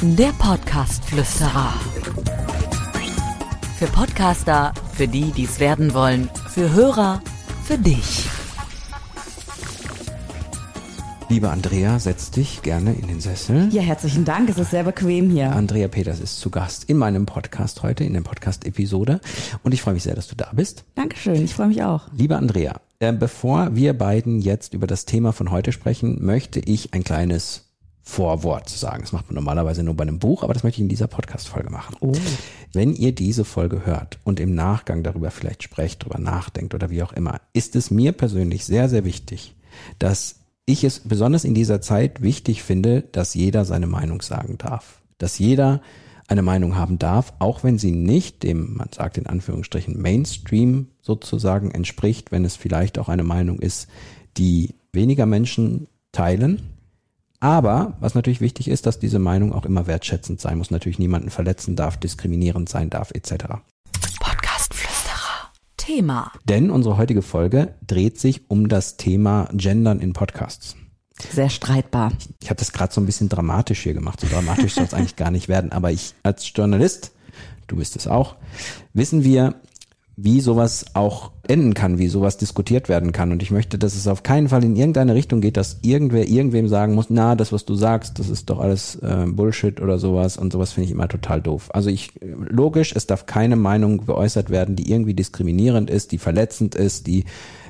Der Podcast-Flüsterer. Für Podcaster, für die, die es werden wollen, für Hörer, für dich. Liebe Andrea, setz dich gerne in den Sessel. Ja, herzlichen Dank. Es ist sehr bequem hier. Andrea Peters ist zu Gast in meinem Podcast heute, in der Podcast-Episode. Und ich freue mich sehr, dass du da bist. Dankeschön, ich freue mich auch. Liebe Andrea, äh, bevor wir beiden jetzt über das Thema von heute sprechen, möchte ich ein kleines Vorwort sagen. Das macht man normalerweise nur bei einem Buch, aber das möchte ich in dieser Podcast-Folge machen. Oh. Wenn ihr diese Folge hört und im Nachgang darüber vielleicht sprecht, darüber nachdenkt oder wie auch immer, ist es mir persönlich sehr, sehr wichtig, dass ich es besonders in dieser Zeit wichtig finde, dass jeder seine Meinung sagen darf. Dass jeder eine Meinung haben darf, auch wenn sie nicht dem, man sagt in Anführungsstrichen, Mainstream sozusagen entspricht, wenn es vielleicht auch eine Meinung ist, die weniger Menschen teilen, aber was natürlich wichtig ist, dass diese Meinung auch immer wertschätzend sein muss, natürlich niemanden verletzen darf, diskriminierend sein darf, etc. Podcast-Flüsterer. Thema. Denn unsere heutige Folge dreht sich um das Thema Gendern in Podcasts. Sehr streitbar. Ich habe das gerade so ein bisschen dramatisch hier gemacht. So dramatisch soll es eigentlich gar nicht werden. Aber ich als Journalist, du bist es auch, wissen wir, wie sowas auch enden kann, wie sowas diskutiert werden kann. Und ich möchte, dass es auf keinen Fall in irgendeine Richtung geht, dass irgendwer irgendwem sagen muss, na, das, was du sagst, das ist doch alles äh, Bullshit oder sowas. Und sowas finde ich immer total doof. Also ich, logisch, es darf keine Meinung geäußert werden, die irgendwie diskriminierend ist, die verletzend ist, die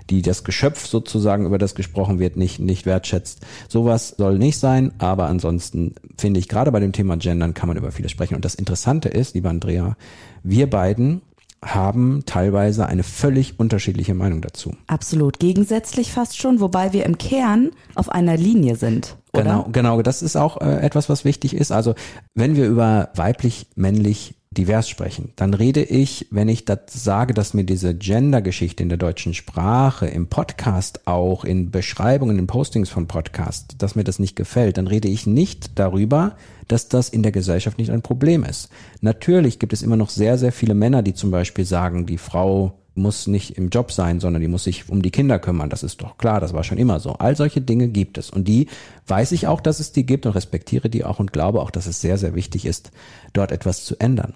die das Geschöpf sozusagen, über das gesprochen wird, nicht, nicht wertschätzt. Sowas soll nicht sein, aber ansonsten finde ich, gerade bei dem Thema Gendern kann man über vieles sprechen. Und das Interessante ist, lieber Andrea, wir beiden haben teilweise eine völlig unterschiedliche Meinung dazu. Absolut. Gegensätzlich fast schon, wobei wir im Kern auf einer Linie sind. Oder? Genau, genau. Das ist auch äh, etwas, was wichtig ist. Also, wenn wir über weiblich, männlich, divers sprechen, dann rede ich, wenn ich das sage, dass mir diese Gender-Geschichte in der deutschen Sprache, im Podcast auch, in Beschreibungen, in Postings von Podcast, dass mir das nicht gefällt, dann rede ich nicht darüber, dass das in der Gesellschaft nicht ein Problem ist. Natürlich gibt es immer noch sehr, sehr viele Männer, die zum Beispiel sagen, die Frau muss nicht im Job sein, sondern die muss sich um die Kinder kümmern. Das ist doch klar, das war schon immer so. All solche Dinge gibt es. Und die weiß ich auch, dass es die gibt und respektiere die auch und glaube auch, dass es sehr, sehr wichtig ist, dort etwas zu ändern.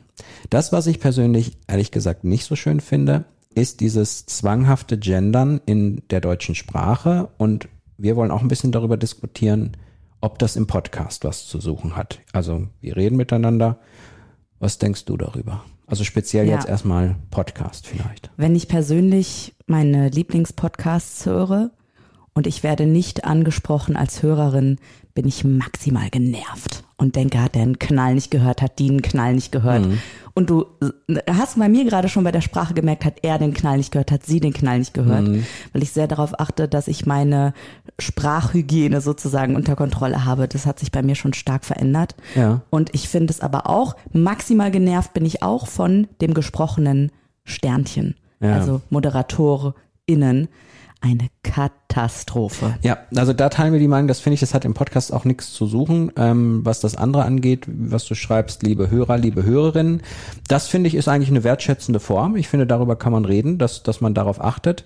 Das, was ich persönlich ehrlich gesagt nicht so schön finde, ist dieses zwanghafte Gendern in der deutschen Sprache. Und wir wollen auch ein bisschen darüber diskutieren, ob das im Podcast was zu suchen hat. Also wir reden miteinander. Was denkst du darüber? Also speziell Ja. jetzt erstmal Podcast vielleicht. Wenn ich persönlich meine Lieblingspodcasts höre und ich werde nicht angesprochen als Hörerin, bin ich maximal genervt und denke, hat der einen Knall nicht gehört, hat die einen Knall nicht gehört. Und du äh, hast bei mir gerade schon bei der Sprache gemerkt, hat er den Knall nicht gehört, hat sie den Knall nicht gehört, weil ich sehr darauf achte, dass ich meine Sprachhygiene sozusagen unter Kontrolle habe. Das hat sich bei mir schon stark verändert. Ja. Und ich finde es aber auch, maximal genervt bin ich auch von dem gesprochenen Sternchen. Ja. Also ModeratorInnen. Eine Katastrophe. Ja, also da teilen wir die Meinung, das finde ich, das hat im Podcast auch nichts zu suchen. Ähm, was das andere angeht, was du schreibst, liebe Hörer, liebe Hörerinnen, das finde ich ist eigentlich eine wertschätzende Form. Ich finde, darüber kann man reden, dass, dass man darauf achtet.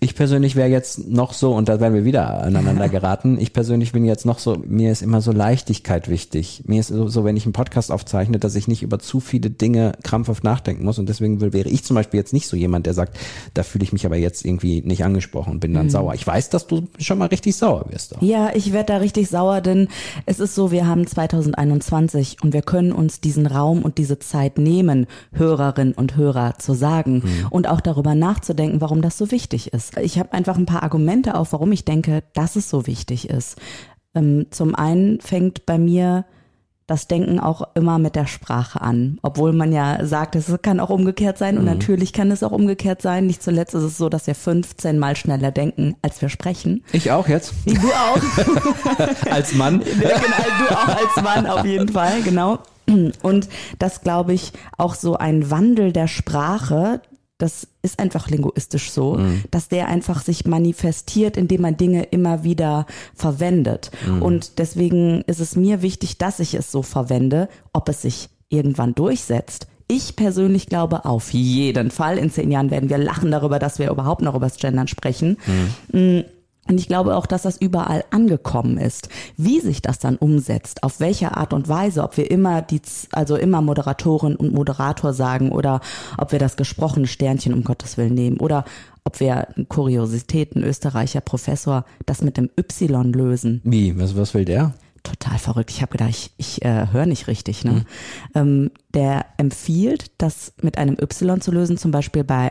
Ich persönlich wäre jetzt noch so, und da werden wir wieder aneinander geraten, ich persönlich bin jetzt noch so, mir ist immer so Leichtigkeit wichtig. Mir ist so, so, wenn ich einen Podcast aufzeichne, dass ich nicht über zu viele Dinge krampfhaft nachdenken muss. Und deswegen wäre ich zum Beispiel jetzt nicht so jemand, der sagt, da fühle ich mich aber jetzt irgendwie nicht angesprochen und bin dann sauer. Ich weiß, dass du schon mal richtig sauer wirst. Auch. Ja, ich werde da richtig sauer, denn es ist so, wir haben 2021 und wir können uns diesen Raum und diese Zeit nehmen, Hörerinnen und Hörer zu sagen und auch darüber nachzudenken, warum das so wichtig ist. Ich habe einfach ein paar Argumente auf, warum ich denke, dass es so wichtig ist. Ähm, zum einen fängt bei mir das Denken auch immer mit der Sprache an. Obwohl man ja sagt, es kann auch umgekehrt sein und natürlich kann es auch umgekehrt sein. Nicht zuletzt ist es so, dass wir 15 mal schneller denken, als wir sprechen. Ich auch jetzt. Du auch. Als Mann. Genau, du auch als Mann auf jeden Fall, genau. Und das glaube ich auch so ein Wandel der Sprache, das ist einfach linguistisch so, dass der einfach sich manifestiert, indem man Dinge immer wieder verwendet. Und deswegen ist es mir wichtig, dass ich es so verwende, ob es sich irgendwann durchsetzt. Ich persönlich glaube auf jeden Fall. In zehn Jahren werden wir lachen darüber, dass wir überhaupt noch über das Gendern sprechen. Und ich glaube auch, dass das überall angekommen ist. Wie sich das dann umsetzt, auf welche Art und Weise, ob wir immer die, also immer Moderatorin und Moderator sagen oder ob wir das gesprochene Sternchen um Gottes Willen nehmen oder ob wir Kuriositäten, Österreicher Professor, das mit dem Y lösen. Wie? Was, was will der? Total verrückt. Ich habe gedacht, ich, ich äh, höre nicht richtig. Ne? Mhm. Ähm, der empfiehlt, das mit einem Y zu lösen, zum Beispiel bei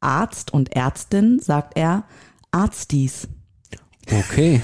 Arzt und Ärztin, sagt er Arztis. Okay.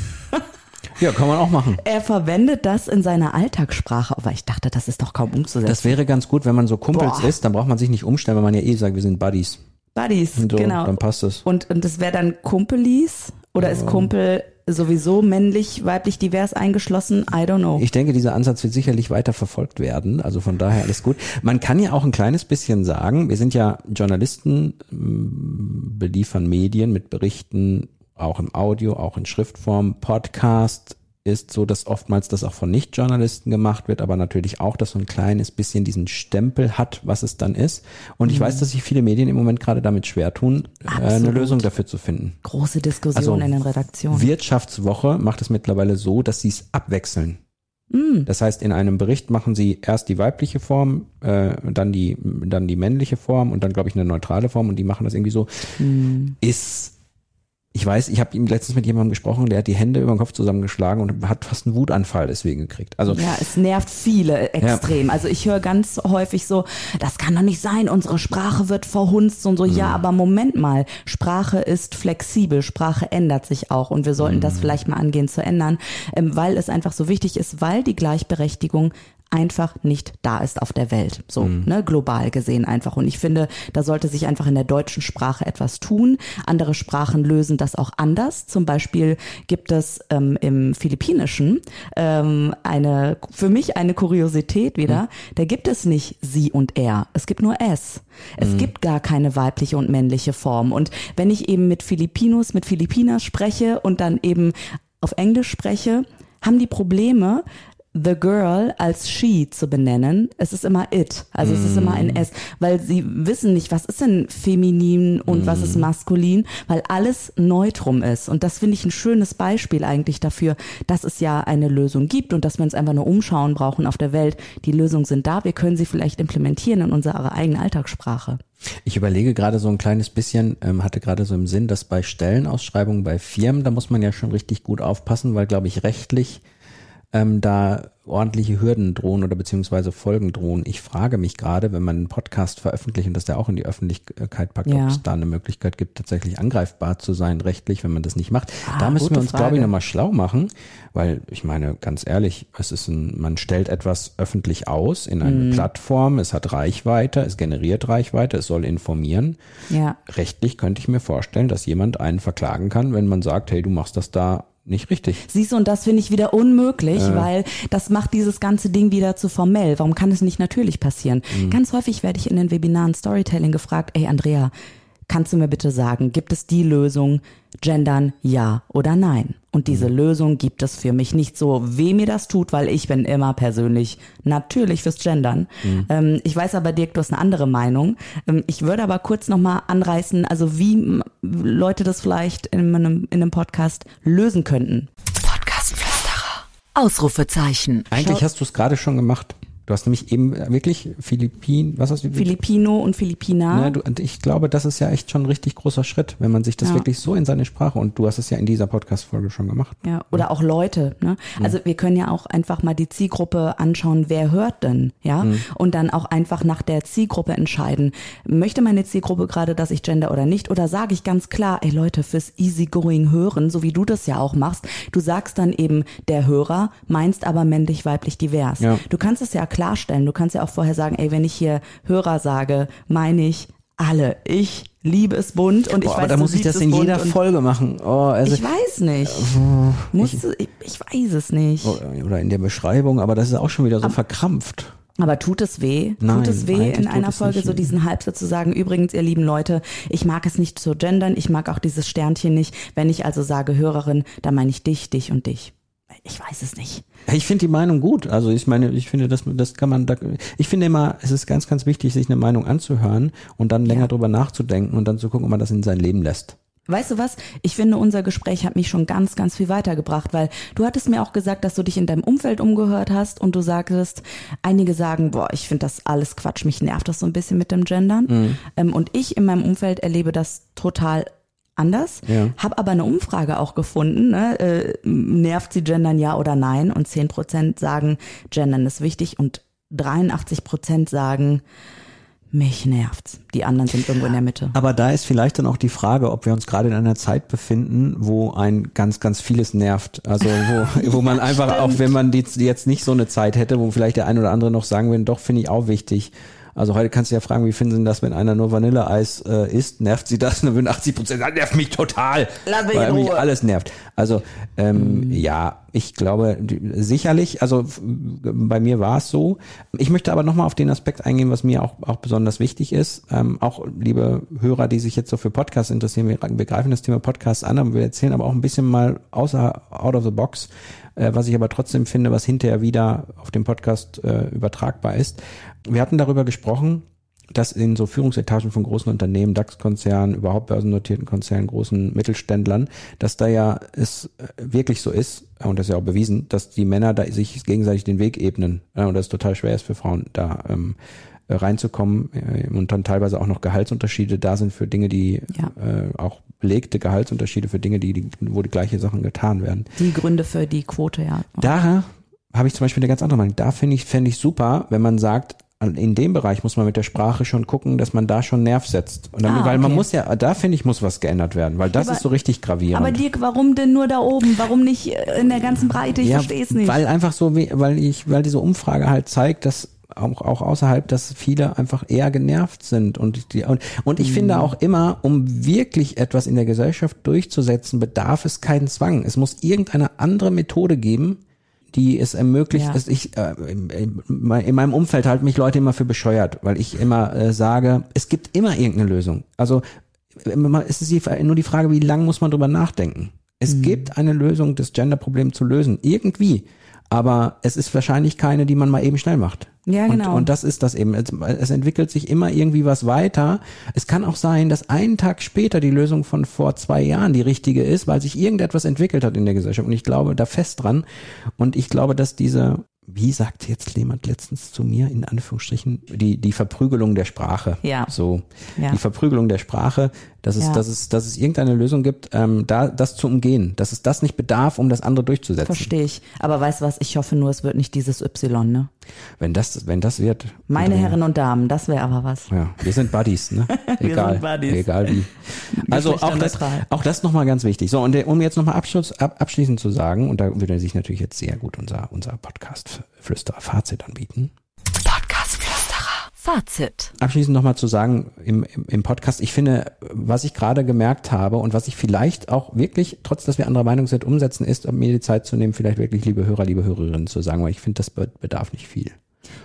Ja, kann man auch machen. Er verwendet das in seiner Alltagssprache, aber ich dachte, das ist doch kaum umzusetzen. Das wäre ganz gut, wenn man so Kumpels Boah. ist, dann braucht man sich nicht umstellen, weil man ja eh sagt, wir sind Buddies. Buddies, so, genau. Dann passt es. Und, und das wäre dann Kumpelis oder ja. ist Kumpel sowieso männlich, weiblich, divers eingeschlossen? I don't know. Ich denke, dieser Ansatz wird sicherlich weiter verfolgt werden. Also von daher alles gut. Man kann ja auch ein kleines bisschen sagen, wir sind ja Journalisten, beliefern Medien mit Berichten, auch im Audio, auch in Schriftform, Podcast, ist so, dass oftmals das auch von Nicht-Journalisten gemacht wird, aber natürlich auch, dass so ein kleines bisschen diesen Stempel hat, was es dann ist. Und mhm. ich weiß, dass sich viele Medien im Moment gerade damit schwer tun, Absolut. eine Lösung dafür zu finden. Große Diskussion also, in den Redaktionen. Wirtschaftswoche macht es mittlerweile so, dass sie es abwechseln. Mhm. Das heißt, in einem Bericht machen sie erst die weibliche Form, äh, dann die, dann die männliche Form und dann, glaube ich, eine neutrale Form und die machen das irgendwie so. Mhm. Ist ich weiß, ich habe ihm letztens mit jemandem gesprochen, der hat die Hände über den Kopf zusammengeschlagen und hat fast einen Wutanfall deswegen gekriegt. Also ja, es nervt viele extrem. Ja. Also ich höre ganz häufig so, das kann doch nicht sein, unsere Sprache wird verhunzt und so. Mhm. Ja, aber Moment mal, Sprache ist flexibel, Sprache ändert sich auch und wir sollten mhm. das vielleicht mal angehen zu ändern, ähm, weil es einfach so wichtig ist, weil die Gleichberechtigung einfach nicht da ist auf der Welt. So, mhm. ne, global gesehen einfach. Und ich finde, da sollte sich einfach in der deutschen Sprache etwas tun. Andere Sprachen lösen das auch anders. Zum Beispiel gibt es ähm, im Philippinischen ähm, eine, für mich eine Kuriosität wieder. Mhm. Da gibt es nicht sie und er. Es gibt nur es. Es mhm. gibt gar keine weibliche und männliche Form. Und wenn ich eben mit Filipinos, mit Filipinas spreche und dann eben auf Englisch spreche, haben die Probleme, the girl als she zu benennen. Es ist immer it. Also mm. es ist immer ein mm. S, weil sie wissen nicht, was ist denn feminin und mm. was ist mm. maskulin, weil alles neutrum ist. Und das finde ich ein schönes Beispiel eigentlich dafür, dass es ja eine Lösung gibt und dass wir uns einfach nur umschauen brauchen auf der Welt. Die Lösungen sind da. Wir können sie vielleicht implementieren in unsere eigene Alltagssprache. Ich überlege gerade so ein kleines bisschen, ähm, hatte gerade so im Sinn, dass bei Stellenausschreibungen bei Firmen, da muss man ja schon richtig gut aufpassen, weil, glaube ich, rechtlich ähm, da ordentliche Hürden drohen oder beziehungsweise Folgen drohen. Ich frage mich gerade, wenn man einen Podcast veröffentlicht und das der auch in die Öffentlichkeit packt, ja. ob es da eine Möglichkeit gibt, tatsächlich angreifbar zu sein rechtlich, wenn man das nicht macht. Ah, da müssen wir uns, Frage. glaube ich, nochmal schlau machen, weil ich meine, ganz ehrlich, es ist ein, man stellt etwas öffentlich aus in eine mhm. Plattform, es hat Reichweite, es generiert Reichweite, es soll informieren. Ja. Rechtlich könnte ich mir vorstellen, dass jemand einen verklagen kann, wenn man sagt, hey, du machst das da nicht richtig. Siehst du, und das finde ich wieder unmöglich, äh. weil das macht dieses ganze Ding wieder zu formell. Warum kann es nicht natürlich passieren? Mhm. Ganz häufig werde ich in den Webinaren Storytelling gefragt, ey Andrea, kannst du mir bitte sagen, gibt es die Lösung, gendern ja oder nein? Und diese mhm. Lösung gibt es für mich nicht so, weh mir das tut, weil ich bin immer persönlich natürlich fürs Gendern. Mhm. Ähm, ich weiß aber, Dirk, du hast eine andere Meinung. Ähm, ich würde aber kurz nochmal anreißen, also wie Leute das vielleicht in einem, in einem Podcast lösen könnten. Podcast-Flüsterer. Ausrufezeichen. Eigentlich Schau hast du es gerade schon gemacht. Du hast nämlich eben wirklich Philippin, was hast du? Filipino und Filipina. Ja, du, und ich glaube, das ist ja echt schon ein richtig großer Schritt, wenn man sich das ja. wirklich so in seine Sprache und du hast es ja in dieser Podcast-Folge schon gemacht. Ja, oder ja. auch Leute. Ne? Also mhm. wir können ja auch einfach mal die Zielgruppe anschauen, wer hört denn, ja? Mhm. Und dann auch einfach nach der Zielgruppe entscheiden. Möchte meine Zielgruppe gerade, dass ich gender oder nicht? Oder sage ich ganz klar, ey Leute, fürs easygoing hören, so wie du das ja auch machst, du sagst dann eben der Hörer, meinst aber männlich, weiblich, divers. Ja. Du kannst es ja klar klarstellen. Du kannst ja auch vorher sagen, ey, wenn ich hier Hörer sage, meine ich alle. Ich liebe es bunt und ich Boah, weiß, aber da muss ich das in jeder Folge machen. Oh, also, ich weiß nicht. Äh, Musst ich, du, ich, ich, weiß es nicht. Oder in der Beschreibung, aber das ist auch schon wieder so aber, verkrampft. Aber tut es weh? Nein, tut es weh, in einer Folge so diesen Halbsatz zu sagen, übrigens, ihr lieben Leute, ich mag es nicht zu gendern, ich mag auch dieses Sternchen nicht. Wenn ich also sage Hörerin, dann meine ich dich, dich und dich ich weiß es nicht. Ich finde die Meinung gut. Also ich meine, ich finde, das, das kann man, da, ich finde immer, es ist ganz, ganz wichtig, sich eine Meinung anzuhören und dann länger ja. drüber nachzudenken und dann zu gucken, ob man das in sein Leben lässt. Weißt du was? Ich finde, unser Gespräch hat mich schon ganz, ganz viel weitergebracht, weil du hattest mir auch gesagt, dass du dich in deinem Umfeld umgehört hast und du sagtest, einige sagen, boah, ich finde das alles Quatsch, mich nervt das so ein bisschen mit dem Gendern. Mhm. Ähm, und ich in meinem Umfeld erlebe das total anders, Ja. habe aber eine Umfrage auch gefunden, ne? äh, nervt sie Gendern ja oder nein und 10 Prozent sagen, Gendern ist wichtig und 83 Prozent sagen, mich nervt's. Die anderen sind irgendwo in der Mitte. Aber da ist vielleicht dann auch die Frage, ob wir uns gerade in einer Zeit befinden, wo ein ganz, ganz vieles nervt. Also wo, wo man einfach auch, wenn man die, die jetzt nicht so eine Zeit hätte, wo vielleicht der ein oder andere noch sagen würde, doch finde ich auch wichtig. Also heute kannst du ja fragen, wie finden Sie denn das, wenn einer nur Vanilleeis äh, isst? Nervt Sie das? Dann würden 80 Prozent sagen, nervt mich total. Lass mich weil mich alles nervt. Also ähm, ja, ich glaube die- sicherlich, also bei mir war es so. Ich möchte aber nochmal auf den Aspekt eingehen, was mir auch, auch besonders wichtig ist. Ähm, auch liebe Hörer, die sich jetzt so für Podcasts interessieren, wir, wir greifen das Thema Podcasts an, aber wir erzählen aber auch ein bisschen mal außer out of the box, äh, was ich aber trotzdem finde, was hinterher wieder auf dem Podcast äh, übertragbar ist. Wir hatten darüber gesprochen, dass in so Führungsetagen von großen Unternehmen, DAX-Konzernen, überhaupt börsennotierten Konzernen, großen Mittelständlern, dass da ja es äh, wirklich so ist, und das ist ja auch bewiesen, dass die Männer da sich gegenseitig den Weg ebnen und das total schwer ist für Frauen da ähm, äh, reinzukommen äh, und dann teilweise auch noch Gehaltsunterschiede da sind für Dinge, die Ja. äh, auch belegte Gehaltsunterschiede für Dinge, die, die wo die gleiche Sachen getan werden. Die Gründe für die Quote, ja. Da habe ich zum Beispiel eine ganz andere Meinung. Da finde ich, fände ich super, wenn man sagt, in dem Bereich muss man mit der Sprache schon gucken, dass man da schon Nerv setzt. Und dann, Ah, weil man okay. muss ja, da finde ich, muss was geändert werden, weil das Aber- ist so richtig gravierend. Aber Dirk, warum denn nur da oben? Warum nicht äh, in der ganzen Breite? Ich ja, verstehe es nicht. Weil einfach so, weil ich, weil diese Umfrage halt zeigt, dass auch, auch außerhalb, dass viele einfach eher genervt sind und die, und, und ich finde Mhm. auch immer, um wirklich etwas in der Gesellschaft durchzusetzen, bedarf es keinen Zwang. Es muss irgendeine andere Methode geben, die es ermöglicht, Ja. dass ich äh, in, in meinem Umfeld halten mich Leute immer für bescheuert, weil ich immer äh, sage, es gibt immer irgendeine Lösung. Also es ist die, nur die Frage, wie lange muss man drüber nachdenken. Es Mhm. gibt eine Lösung, das Gender-Problem zu lösen, irgendwie. Aber es ist wahrscheinlich keine, die man mal eben schnell macht. Ja, genau. Und, und das ist das eben. Es, es entwickelt sich immer irgendwie was weiter. Es kann auch sein, dass einen Tag später die Lösung von vor zwei Jahren die richtige ist, weil sich irgendetwas entwickelt hat in der Gesellschaft. Und ich glaube da fest dran. Und ich glaube, dass diese, wie sagte jetzt jemand letztens zu mir, in Anführungsstrichen, die, die Verprügelung der Sprache. Ja. So. Ja. Die Verprügelung der Sprache, dass es, Ja. dass es, dass es irgendeine Lösung gibt, ähm, da, das zu umgehen. Dass es das nicht bedarf, um das andere durchzusetzen. Verstehe ich. Aber weißt du was? Ich hoffe nur, es wird nicht dieses Y, ne? Wenn das, wenn das wird. Meine Andrea, Herren und Damen, das wäre aber was. Ja, wir sind Buddies, ne? Wir Egal, sind Buddies. egal wie. Also auch das, auch das nochmal ganz wichtig. So, und der, um jetzt nochmal Abschluss, ab, abschließend zu sagen, und da würde sich natürlich jetzt sehr gut unser, unser Podcast-Flüsterer-Fazit anbieten. Fazit. Abschließend nochmal zu sagen im, im, im Podcast, ich finde, was ich gerade gemerkt habe und was ich vielleicht auch wirklich, trotz dass wir anderer Meinung sind, umsetzen, ist, mir die Zeit zu nehmen, vielleicht wirklich, liebe Hörer, liebe Hörerinnen, zu sagen, weil ich finde, das be- bedarf nicht viel.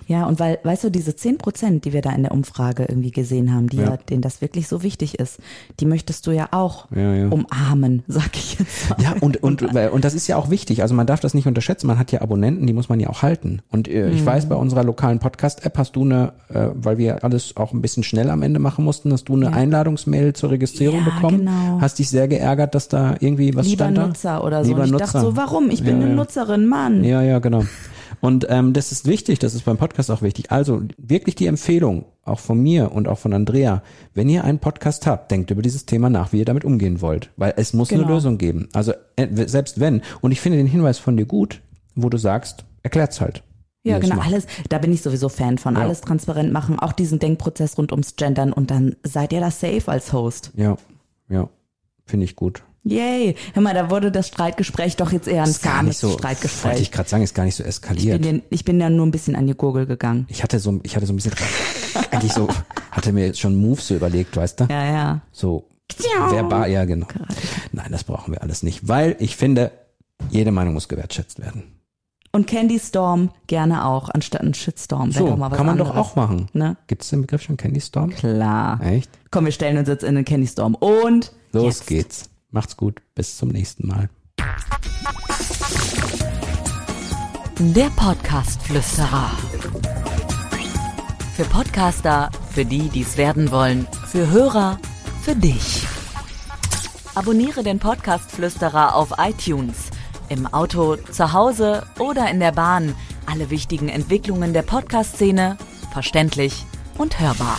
Ja, und weil, weißt du, diese 10 Prozent, die wir da in der Umfrage irgendwie gesehen haben, die ja. Ja. denen das wirklich so wichtig ist, die möchtest du ja auch Ja, ja. umarmen, sag ich jetzt mal. Ja, und, und, und das ist ja auch wichtig. Also man darf das nicht unterschätzen. Man hat ja Abonnenten, die muss man ja auch halten. Und äh, ich weiß, bei unserer lokalen Podcast-App hast du eine, äh, weil wir alles auch ein bisschen schnell am Ende machen mussten, hast du eine. Einladungsmail zur Registrierung Ja, bekommen. genau. Hast dich sehr geärgert, dass da irgendwie was Lieber stand da? Nutzer oder so. Lieber und ich Nutzer. dachte so, warum? Ich bin eine. Nutzerin, Mann. Ja, ja, genau. Und ähm, das ist wichtig, das ist beim Podcast auch wichtig. Also wirklich die Empfehlung, auch von mir und auch von Andrea, wenn ihr einen Podcast habt, denkt über dieses Thema nach, wie ihr damit umgehen wollt. Weil es muss eine Genau. Lösung geben. Also äh, selbst wenn, und ich finde den Hinweis von dir gut, wo du sagst, erklärt's halt. Ja, genau, macht. alles, da bin ich sowieso Fan von. Ja. Alles transparent machen, auch diesen Denkprozess rund ums Gendern und dann seid ihr da safe als Host. Ja, ja, finde ich gut. Yay. Hör mal, da wurde das Streitgespräch doch jetzt eher ein gar nicht zahmes so, wollte Streitgespräch. ich gerade sagen, ist gar nicht so Ich eskaliert. bin, den, ich bin ja nur ein bisschen an die Gurgel gegangen. Ich hatte so, ich hatte so ein bisschen, eigentlich so, hatte mir jetzt schon Moves so überlegt, weißt du? Ja, ja. So verbal, ja genau. Nein, das brauchen wir alles nicht, weil ich finde, jede Meinung muss gewertschätzt werden. Und Candy Storm gerne auch, anstatt ein Shitstorm. So, doch mal was kann man doch auch machen. Ne? Gibt es den Begriff schon Candy Storm? Klar. Echt? Komm, wir stellen uns jetzt in den Candy Storm. Und Los jetzt. geht's. Macht's gut. Bis zum nächsten Mal. Der Podcast-Flüsterer. Für Podcaster, für die, die es werden wollen, für Hörer, für dich. Abonniere den Podcast Flüsterer auf iTunes. Im Auto, zu Hause oder in der Bahn. Alle wichtigen Entwicklungen der Podcast-Szene verständlich und hörbar.